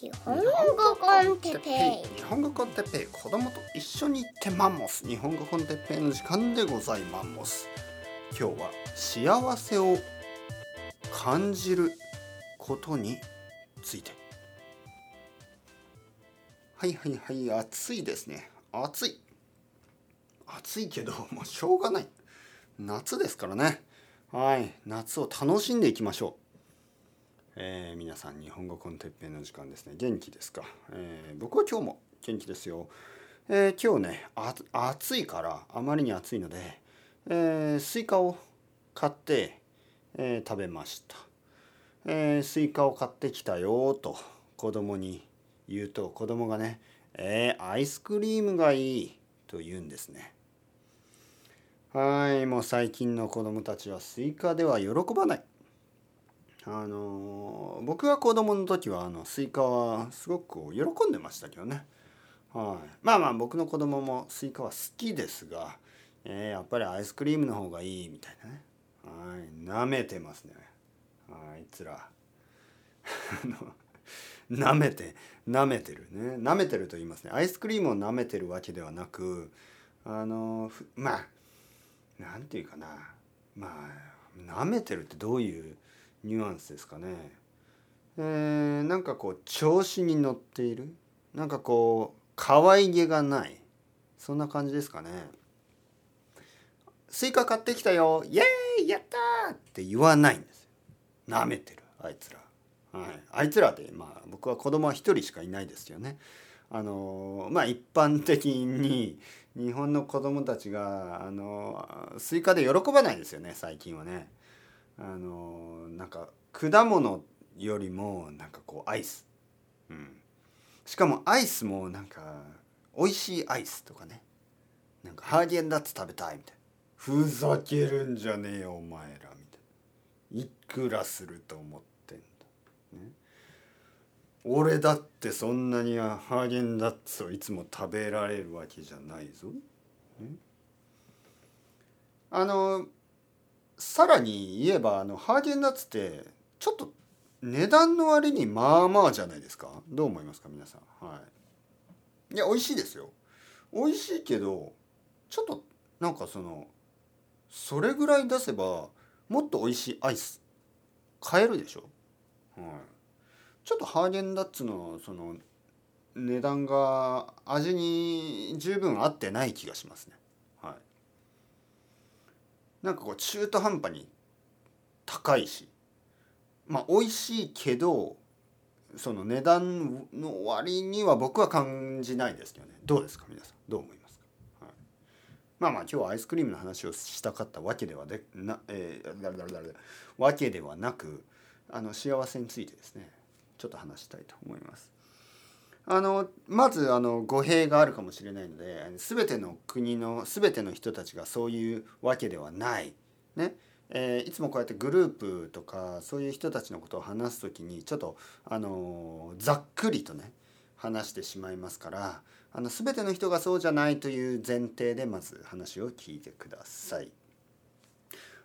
日本語コンテッペイ日本語コンテッペイ子供と一緒に行ってマンモス。日本語コンテッペイの時間でございます今日は幸せを感じることについて。はいはいはい暑いですね。暑い。暑いけどもうしょうがない。夏ですからね。はい夏を楽しんでいきましょう。えー皆さん日本語 con Teppei の時間ですね。元気ですか、えー僕は今日も元気ですよ、えー今日ねあ暑いからあまりに暑いので、えースイカを買って、えー食べました、えースイカを買ってきたよと子供に言うと子供がね「えーアイスクリームがいい」と言うんですね。はいもう最近の子供たちはスイカでは喜ばない。あの僕が子供の時はあのスイカはすごく喜んでましたけどね、はい、まあまあ僕の子供もスイカは好きですが、えーやっぱりアイスクリームの方がいいみたいなね。はい。舐めてますね。あいつら。あの舐めて舐めてるね。舐めてると言いますね。アイスクリームを舐めてるわけではなくあのまあなんていうかな。まあ舐めてるってどういうニュアンスですかね。えーなんかこう調子に乗っている？なんかこう可愛げがない？そんな感じですかね。スイカ買ってきたよイエーイやったーって言わないんですよ。舐めてるあいつら。はい、あいつらってまあ僕は子供は一人しかいないですよね。あのまあ一般的に日本の子供たちがあのスイカで喜ばないですよね最近はね。あのなんか果物よりもなんかこうアイス、うん、しかもアイスもなんか美味しいアイスとかね。なんかハーゲンダッツ食べたいみたいな。ふざけるんじゃねえよお前らみたいな。いくらすると思ってんだ、ね、俺だってそんなにハーゲンダッツをいつも食べられるわけじゃないぞ、ね、あのさらに言えばあのハーゲンダッツってちょっと値段の割にまあまあじゃないですか。どう思いますか皆さん。はい。いや美味しいですよ。美味しいけどちょっとなんかそのそれぐらい出せばもっと美味しいアイス買えるでしょ、はい、ちょっとハーゲンダッツのその値段が味に十分合ってない気がしますね。なんかこう中途半端に高いしまあ美味しいけどその値段の割には僕は感じないですけどね。どうですか皆さん？どう思いますか、はい、まあまあ今日はアイスクリームの話をしたかったわけではでな、えー、だらだらだだわけではなくあの幸せについてですねちょっと話したいと思います。あのまずあの語弊があるかもしれないので全ての国の全ての人たちがそういうわけではない。ねえーいつもこうやってグループとかそういう人たちのことを話す時にちょっとあのざっくりとね話してしまいますからあの全ての人がそうじゃないという前提でまず話を聞いてください。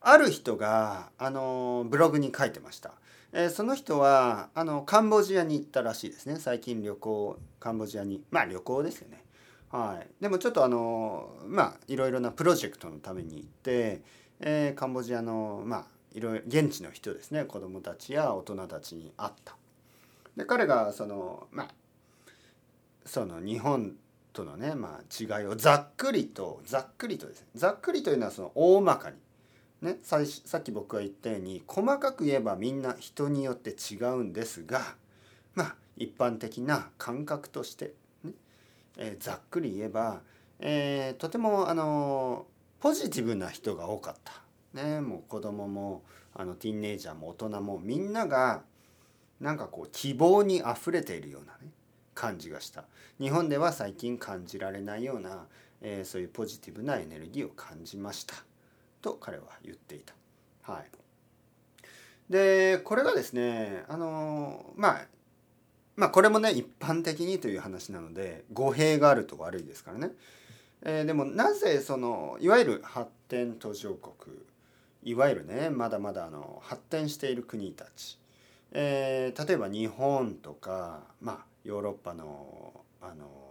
ある人があのブログに書いてました。えーその人はあのカンボジアに行ったらしいですね。最近旅行カンボジアに。まあ旅行ですよね。はい。でもちょっとあのまあいろいろなプロジェクトのために行って、えーカンボジアのまあいろいろ現地の人ですね。子供たちや大人たちに会った。で彼がそのまあその日本とのね、まあ、違いをざっくりとざっくりとですね。ざっくりというのはその大まかに。ね、さいさっき僕が言ったように細かく言えばみんな人によって違うんですがまあ一般的な感覚として、ねえーざっくり言えば、えーとてもあのポジティブな人が多かった。ね、もう子供もあのティーンエイジャーも大人もみんながなんかこう希望にあふれているようなね感じがした日本では最近感じられないような、えーそういうポジティブなエネルギーを感じましたと彼は言っていた。はい、でこれがですねあのまあまあこれもね一般的にという話なので語弊があると悪いですからね。えーでもなぜそのいわゆる発展途上国いわゆるねまだまだあの発展している国たちえー例えば日本とか、まあ、ヨーロッパのあの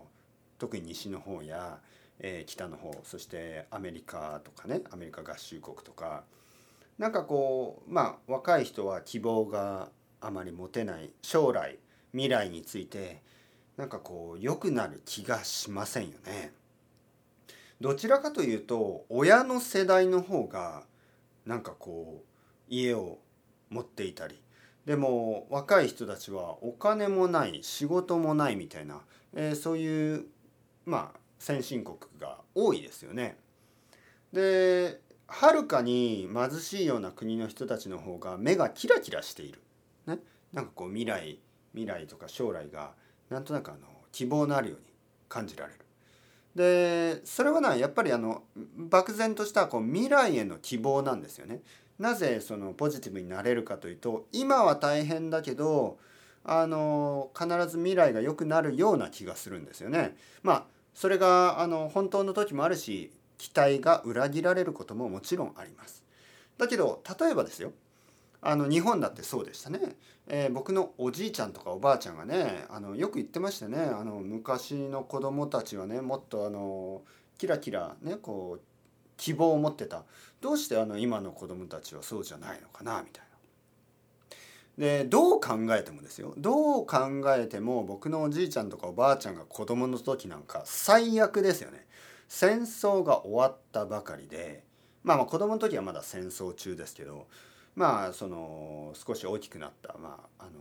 特に西の方や、えー北の方そしてアメリカとかねアメリカ合衆国とかなんかこうまあ若い人は希望があまり持てない将来未来についてなんかこう良くなる気がしませんよね。どちらかというと親の世代の方がなんかこう家を持っていたりでも若い人たちはお金もない仕事もないみたいな、えーそういうまあ先進国が多いですよね。ではるかに貧しいような国の人たちの方が目がキラキラしている。ね、なんかこう未来未来とか将来がなんとなくあの希望のあるように感じられる。でそれはなやっぱりあの漠然としたこう未来への希望なんですよね。なぜそのポジティブになれるかというと今は大変だけどあの必ず未来が良くなるような気がするんですよね。まあそれがあの本当の時もあるし期待が裏切られることももちろんあります。だけど例えばですよあの日本だってそうでしたね、えー僕のおじいちゃんとかおばあちゃんがねあのよく言ってましたねあの昔の子供たちはねもっとあのキラキラねこう希望を持ってたどうしてあの今の子供たちはそうじゃないのかなみたいな。でどう考えてもですよどう考えても僕のおじいちゃんとかおばあちゃんが子供の時なんか最悪ですよね。戦争が終わったばかりでまあまあ子供の時はまだ戦争中ですけどまあその少し大きくなったまああの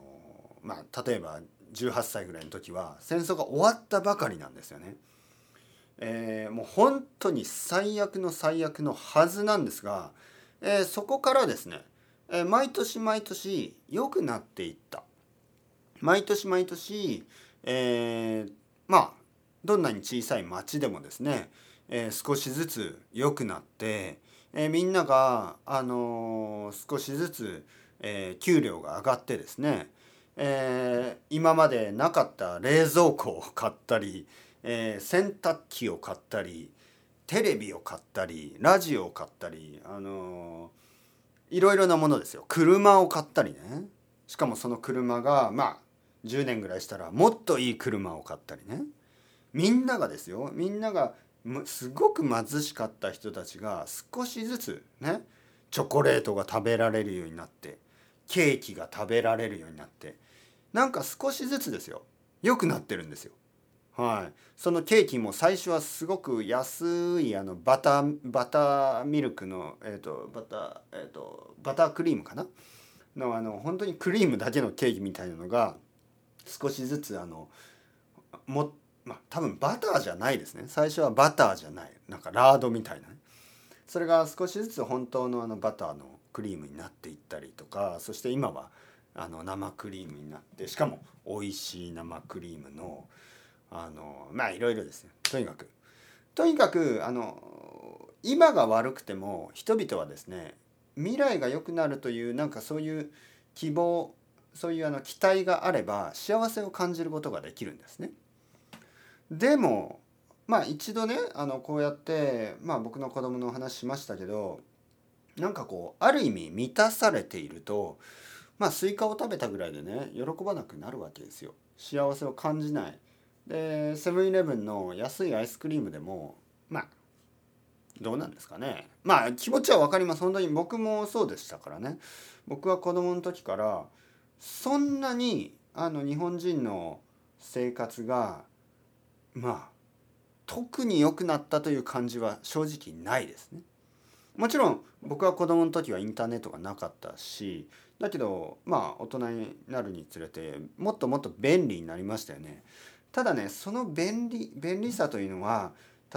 まあ例えば18歳ぐらいの時は戦争が終わったばかりなんですよね。えーもう本当に最悪の最悪のはずなんですが、えーそこからですね、え毎年毎年良くなっていった。毎年毎年、えーまあどんなに小さい町でもですね、えー少しずつ良くなって、えーみんなが、あの少しずつ、え給料が上がってですね、え今までなかった冷蔵庫を買ったり、え洗濯機を買ったりテレビを買ったりラジオを買ったり、あのーいろいろなものですよ。車を買ったりね。しかもその車がまあ10年ぐらいしたらもっといい車を買ったりね。みんながですよ。みんながすごく貧しかった人たちが少しずつねチョコレートが食べられるようになってケーキが食べられるようになってなんか少しずつですよ。良くなってるんですよ。はい、そのケーキも最初はすごく安いあのバターバターミルクの、えー、とバター、えー、とバタークリームかな？のあの本当にクリームだけのケーキみたいなのが少しずつあのもま多分バターじゃないですね。最初はバターじゃない。なんかラードみたいなね。それが少しずつ本当のあのバターのクリームになっていったりとかそして今はあの生クリームになってしかも美味しい生クリームのあのまあいろいろですねとにかくとにかくあの今が悪くても人々はですね未来が良くなるというなんかそういう希望そういうあの期待があれば幸せを感じることができるんですね。でもまあ一度ねあのこうやってまあ僕の子供のお話しましたけどなんかこうある意味満たされているとまあスイカを食べたぐらいでね喜ばなくなるわけですよ。幸せを感じない。でセブンイレブンの安いアイスクリームでもまあどうなんですかねまあ気持ちは分かります本当に僕もそうでしたからね僕は子供の時からそんなにあの日本人の生活がまあ特に良くなったという感じは正直ないですね。もちろん僕は子供の時はインターネットがなかったしだけどまあ大人になるにつれてもっともっと便利になりましたよね。ただねその便利便利さというのは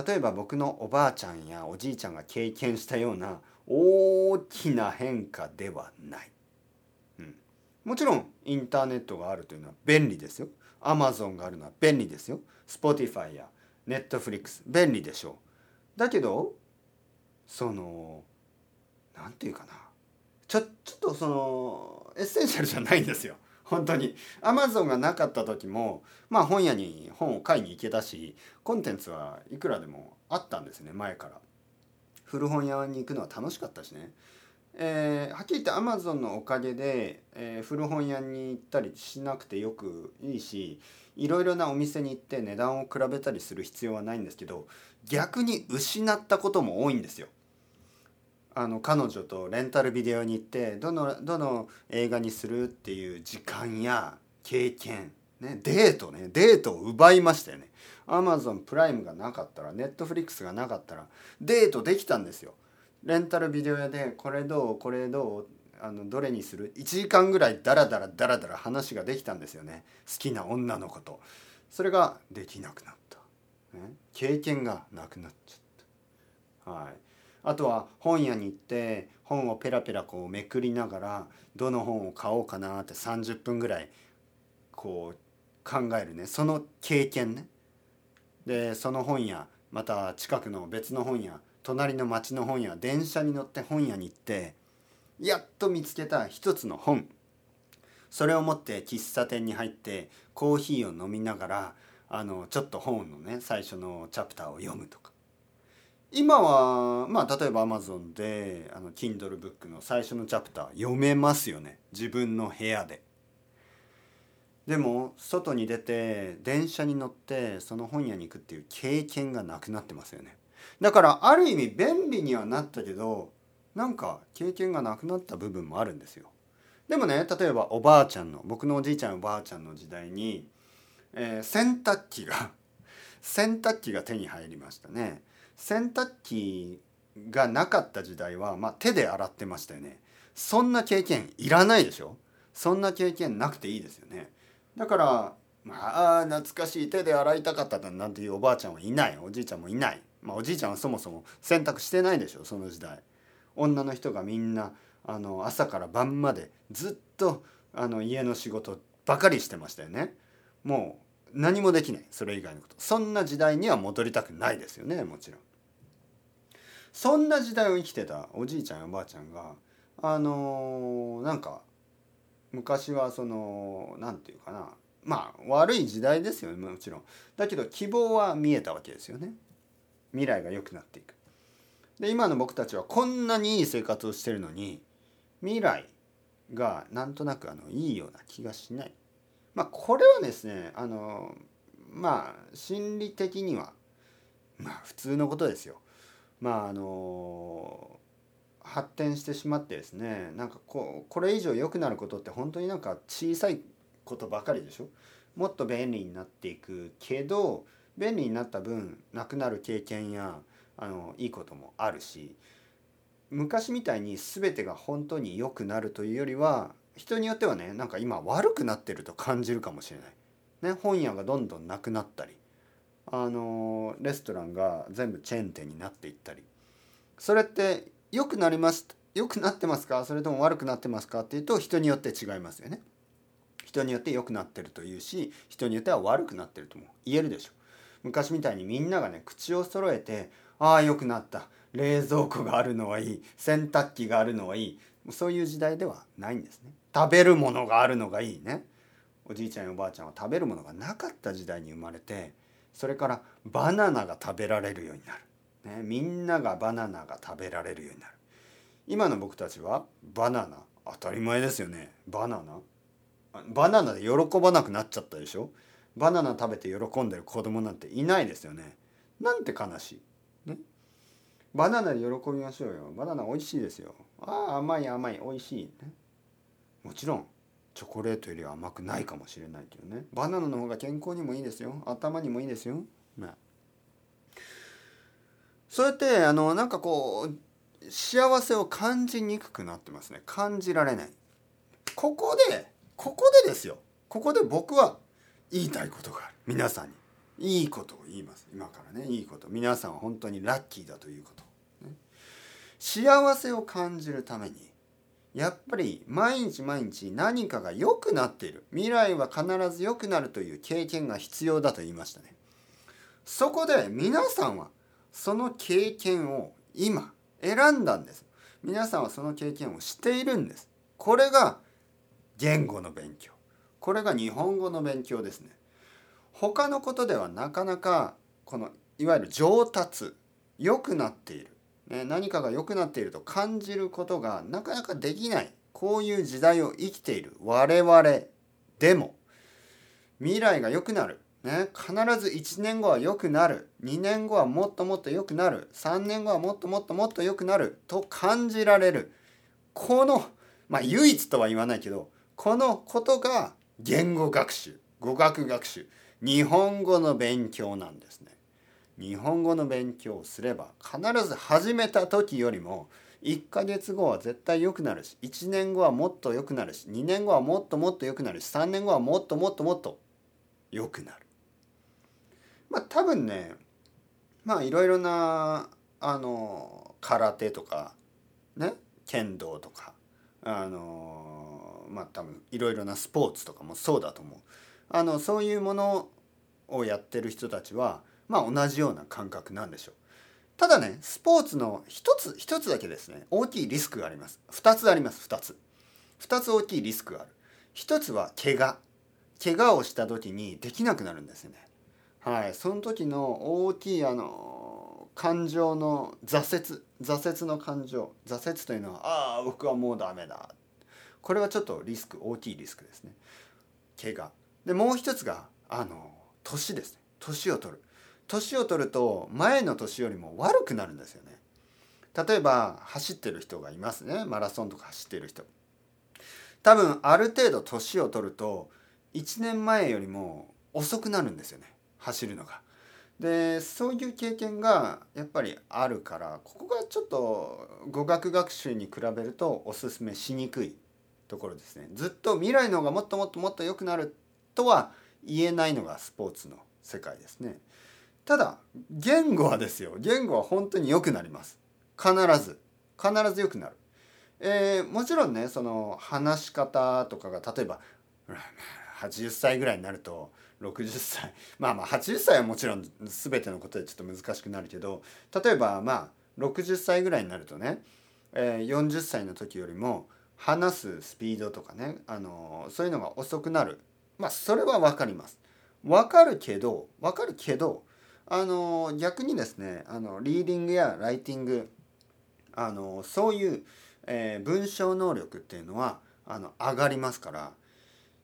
例えば僕のおばあちゃんやおじいちゃんが経験したような大きな変化ではない。うん、もちろんインターネットがあるというのは便利ですよ。アマゾンがあるのは便利ですよ。Spotify や Netflix 便利でしょう。だけどそのなんていうかなちょちょっとそのエッセンシャルじゃないんですよ。本当に。アマゾンがなかった時もまあ本屋に本を買いに行けたしコンテンツはいくらでもあったんですね前から。古本屋に行くのは楽しかったしね。えーはっきり言ってアマゾンのおかげで、えー古本屋に行ったりしなくてよくいいしいろいろなお店に行って値段を比べたりする必要はないんですけど逆に失ったことも多いんですよ。あの彼女とレンタルビデオに行ってどのどの映画にするっていう時間や経験、ね、デートねデートを奪いましたよね。アマゾンプライムがなかったらネットフリックスがなかったらデートできたんですよ。レンタルビデオ屋でこれどうこれどうあのどれにする？1時間ぐらいダラダラダラダラ話ができたんですよね。好きな女の子と。それができなくなった、ね、経験がなくなっちゃった。はい。あとは本屋に行って本をペラペラこうめくりながらどの本を買おうかなって30分ぐらいこう考えるね。その経験ね。でその本屋また近くの別の本屋隣の町の本屋電車に乗って本屋に行ってやっと見つけた一つの本。それを持って喫茶店に入ってコーヒーを飲みながらあのちょっと本のね最初のチャプターを読むとか。今はまあ例えば Amazon であの Kindle ブックの最初のチャプター読めますよね自分の部屋で。でも外に出て電車に乗ってその本屋に行くっていう経験がなくなってますよね。だからある意味便利にはなったけどなんか経験がなくなった部分もあるんですよ。でもね例えばおばあちゃんの僕のおじいちゃんおばあちゃんの時代に、えー洗濯機が洗濯機が手に入りましたね。洗濯機がなかった時代は、まあ、手で洗ってましたよね。そんな経験いらないでしょ？そんな経験なくていいですよね。だからまあ懐かしい手で洗いたかったなんていうおばあちゃんはいない。おじいちゃんもいない、まあ、おじいちゃんはそもそも洗濯してないでしょ？その時代。女の人がみんなあの朝から晩までずっとあの家の仕事ばかりしてましたよね。もう何もできない。それ以外のこと。そんな時代には戻りたくないですよねもちろん。そんな時代を生きてたおじいちゃんやおばあちゃんがあのーなんか昔はその何て言うかなまあ悪い時代ですよねもちろん。だけど希望は見えたわけですよね。未来が良くなっていく。で今の僕たちはこんなにいい生活をしてるのに未来がなんとなくあのいいような気がしない。まあこれはですねあのまあ心理的にはまあ普通のことですよ。まああの発展してしまってですねなんかこうこれ以上良くなることって本当になんか小さいことばかりでしょ？もっと便利になっていくけど便利になった分なくなる経験やあのいいこともあるし昔みたいに全てが本当に良くなるというよりは人によってはねなんか今悪くなってると感じるかもしれない。ね、本屋がどんどんなくなったりあのレストランが全部チェーン店になっていったり。それって良くなります良くなってますか？それとも悪くなってますかっていうと人によって違いますよね。人によって良くなってるというし人によっては悪くなってるとも言えるでしょ昔みたいにみんながね口を揃えて「ああ良くなった。冷蔵庫があるのはいい。洗濯機があるのはいい」そういう時代ではないんですね。食べるものがあるのがいいね。おじいちゃんやおばあちゃんは食べるものがなかった時代に生まれてそれからバナナが食べられるようになる、ね、みんながバナナが食べられるようになる。今の僕たちはバナナ当たり前ですよね。バナナ。バナナで喜ばなくなっちゃったでしょ？バナナ食べて喜んでる子供なんていないですよね。なんて悲しい、ね、バナナで喜びましょうよ。バナナ美味しいですよ。ああ甘い甘い美味しい、ね、もちろん。チョコレートよりは甘くないかもしれないけどね。バナナの方が健康にもいいですよ。頭にもいいですよ、ね、そうやってあのなんかこう幸せを感じにくくなってますね。感じられない。ここでここでですよ。ここで僕は言いたいことがある。皆さんに。いいことを言います。今からね。いいこと。皆さんは本当にラッキーだということ、ね、幸せを感じるためにやっぱり毎日毎日何かが良くなっている。未来は必ず良くなるという経験が必要だと言いましたね。そこで皆さんはその経験を今選んだんです。皆さんはその経験をしているんです。これが言語の勉強。これが日本語の勉強ですね。他のことではなかなかこのいわゆる上達良くなっている。ね、何かが良くなっていると感じることがなかなかできない。こういう時代を生きている。我々でも。未来が良くなる、ね、必ず1年後は良くなる。2年後はもっともっと良くなる。3年後はもっともっともっと良くなる。と感じられる。このまあ唯一とは言わないけどこのことが言語学習。語学学習。日本語の勉強なんですね。日本語の勉強をすれば必ず始めた時よりも1ヶ月後は絶対良くなるし1年後はもっと良くなるし2年後はもっともっと良くなるし3年後はもっともっともっと良くなる。まあ多分ねまあいろいろなあの空手とかね剣道とかあのまあ多分いろいろなスポーツとかもそうだと思う。あのそういうものをやってる人たちはまあ同じような感覚なんでしょう。ただねスポーツの一つ一つだけですね大きいリスクがあります。二つあります二つ。二つ大きいリスクがある。一つは怪我。怪我をした時にできなくなるんですよね。はいその時の大きいあの感情の挫折。挫折の感情。挫折というのはああ僕はもうダメだ。これはちょっとリスク大きいリスクですね。怪我。でもう一つがあの年ですね。年を取る。年を取ると前の年よりも悪くなるんですよね例えば走ってる人がいますねマラソンとか走ってる人多分ある程度年を取ると1年前よりも遅くなるんですよね走るのが。でそういう経験がやっぱりあるからここがちょっと語学学習に比べるとおすすめしにくいところですね。ずっと未来の方がもっともっともっと良くなるとは言えないのがスポーツの世界ですね。ただ言語はですよ。言語は本当に良くなります。必ず。必ず良くなる、えー、もちろんねその話し方とかが例えば80歳ぐらいになると60歳まあまあ80歳はもちろん全てのことでちょっと難しくなるけど例えばまあ60歳ぐらいになるとね、えー、40歳の時よりも話すスピードとかね、あのー、そういうのが遅くなる。まあそれは分かります。分かるけど分かるけどあの逆にですねあのリーディングやライティングあのそういう、えー、文章能力っていうのはあの上がりますから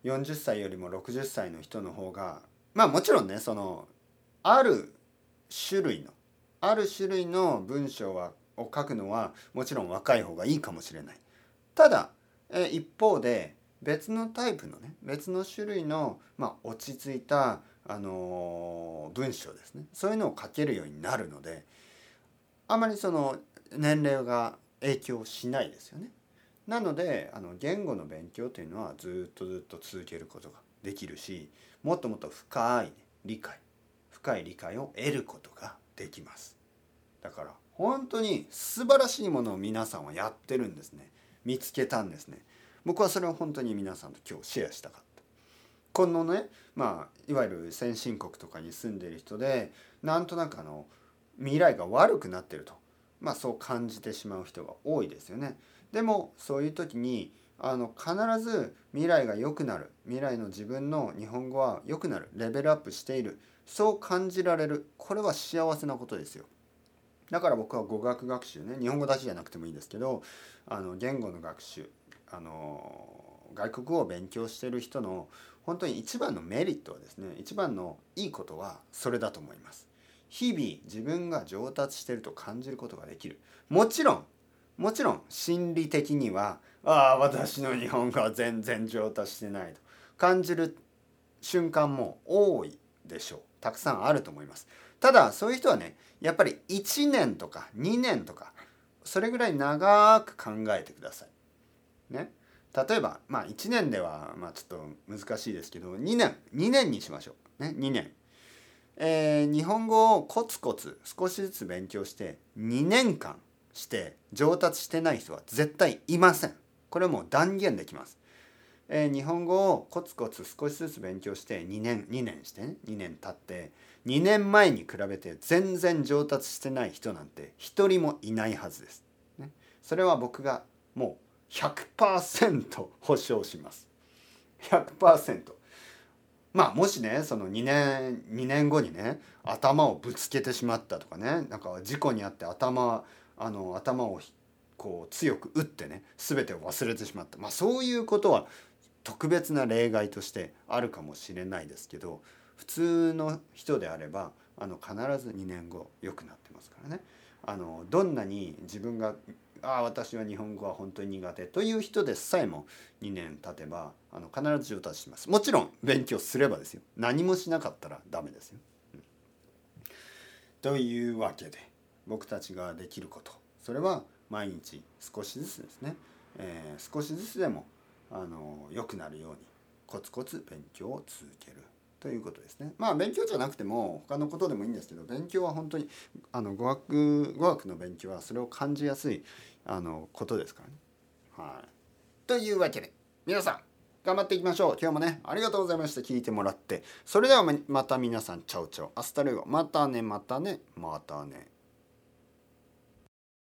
40歳よりも60歳の人の方がまあもちろんねそのある種類のある種類の文章はを書くのはもちろん若い方がいいかもしれない。ただ、え、一方で別のタイプのね別の種類の、まあ、落ち着いたあの文章ですねそういうのを書けるようになるのであまりその年齢が影響しないですよね。なのであの言語の勉強というのはずっとずっと続けることができるしもっともっと深い理解深い理解を得ることができます。だから本当に素晴らしいものを皆さんはやってるんですね。見つけたんですね。僕はそれを本当に皆さんと今日シェアしたかった。このねまあいわゆる先進国とかに住んでいる人でなんとなくあの未来が悪くなってると、まあ、そう感じてしまう人が多いですよね。でもそういう時にあの必ず未来が良くなる。未来の自分の日本語は良くなる。レベルアップしている。そう感じられる。これは幸せなことですよ。だから僕は語学学習ね日本語だけじゃなくてもいいですけどあの言語の学習。あの外国語を勉強してる人の本当に一番のメリットはですね一番のいいことはそれだと思います。日々自分が上達してると感じることができる。もちろんもちろん心理的にはああ私の日本語は全然上達してないと。感じる瞬間も多いでしょう。たくさんあると思います。ただそういう人はねやっぱり1年とか2年とかそれぐらい長く考えてください。ね。例えばまあ1年ではまあちょっと難しいですけど2年2年にしましょうね2年。えー、日本語をコツコツ少しずつ勉強して2年間して上達してない人は絶対いません。これもう断言できます。えー、日本語をコツコツ少しずつ勉強して2年2年してね2年経って2年前に比べて全然上達してない人なんて一人もいないはずです。ね、それは僕がもう100%保証します。100%まあもしねその2年2年後にね頭をぶつけてしまったとかねなんか事故に遭って頭あの頭をこう強く打ってね全てを忘れてしまった、まあ、そういうことは特別な例外としてあるかもしれないですけど普通の人であればあの必ず2年後良くなってますからね。あのどんなに自分がああ私は日本語は本当に苦手という人でさえも2年経てばあの必ず上達します。もちろん勉強すればですよ。何もしなかったらダメですよ。うん、というわけで僕たちができること。それは毎日少しずつですね、えー、少しずつでもあの良くなるようにコツコツ勉強を続ける。ということですね。まあ勉強じゃなくても他のことでもいいんですけど勉強は本当にあの語学語学の勉強はそれを感じやすいあのことですからね。はい、というわけで皆さん頑張っていきましょう。今日もねありがとうございました。聞いてもらって。それではまた皆さん ciao ciao。 hasta luego。またねまたねまたね。